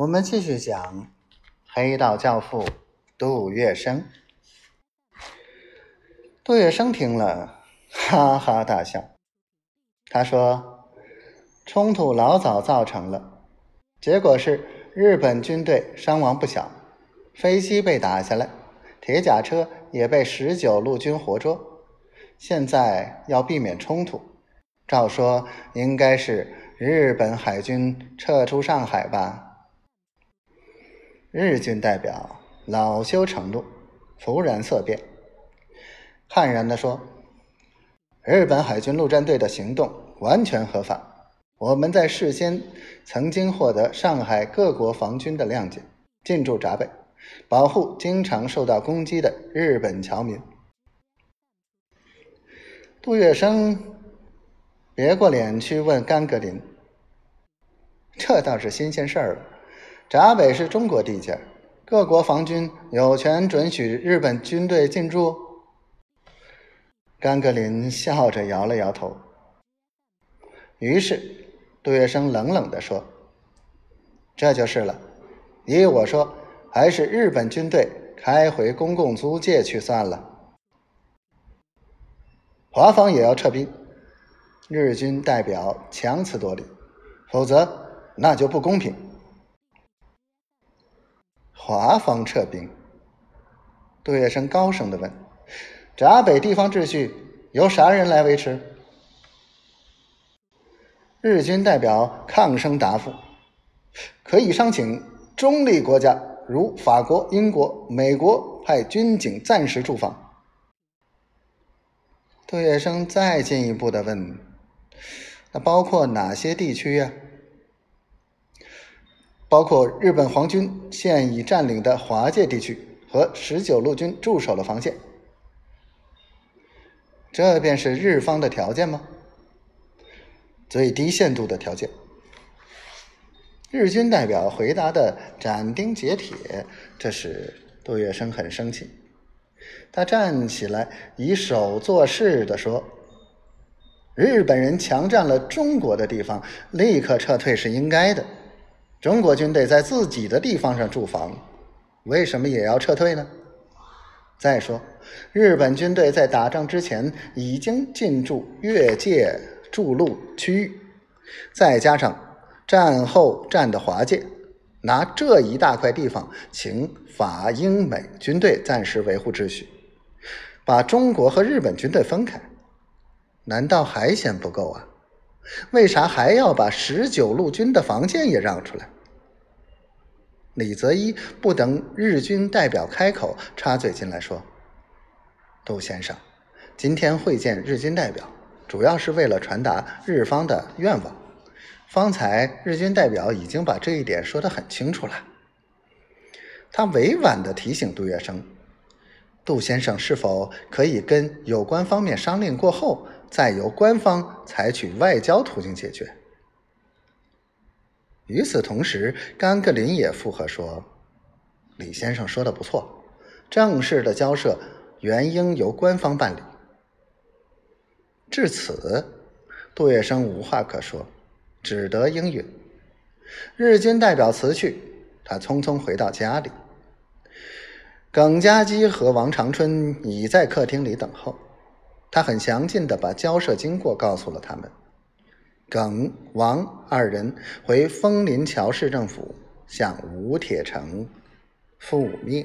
我们继续讲黑道教父杜月笙。杜月笙听了，哈哈大笑。他说：“冲突老早造成了，结果是日本军队伤亡不小，飞机被打下来，铁甲车也被十九路军活捉。现在要避免冲突，照说应该是日本海军撤出上海吧。”日军代表恼羞成怒，突然色变，悍然地说：“日本海军陆战队的行动完全合法，我们在事先曾经获得上海各国防军的谅解，进驻闸北，保护经常受到攻击的日本侨民。”杜月笙别过脸去问甘格林：“这倒是新鲜事儿了。”闸北是中国地界，各国防军有权准许日本军队进驻。甘格林笑着摇了摇头。于是杜月笙冷冷地说：“这就是了。依我说，还是日本军队开回公共租界去算了。华方也要撤兵，日军代表强词夺理，否则那就不公平。”华方撤兵，杜月笙高声的问：“闸北地方秩序由啥人来维持？”日军代表抗声答复：“可以商请中立国家，如法国、英国、美国派军警暂时驻防。”杜月笙再进一步的问：“那包括哪些地区呀？”包括日本皇军现已占领的华界地区和十九路军驻守的防线，这便是日方的条件吗？最低限度的条件。日军代表回答的斩钉截铁，这使杜月笙很生气。他站起来，以手作势的说：“日本人强占了中国的地方，立刻撤退是应该的。”中国军队在自己的地方上驻防，为什么也要撤退呢？再说，日本军队在打仗之前已经进驻越界筑路区域，再加上战后占的华界，拿这一大块地方请法英美军队暂时维护秩序，把中国和日本军队分开，难道还嫌不够啊？为啥还要把十九路军的防线也让出来？李泽一不等日军代表开口，插嘴进来说：“杜先生，今天会见日军代表，主要是为了传达日方的愿望。方才日军代表已经把这一点说得很清楚了。”他委婉地提醒杜月笙：“杜先生是否可以跟有关方面商量过后？”再由官方采取外交途径解决。与此同时，甘格林也附和说：“李先生说的不错，正式的交涉原应由官方办理。”至此，杜月笙无话可说，只得应允。日军代表辞去，他匆匆回到家里。耿家基和王长春已在客厅里等候。他很详尽的把交涉经过告诉了他们。耿、王二人回枫林桥市政府向吴铁城复命。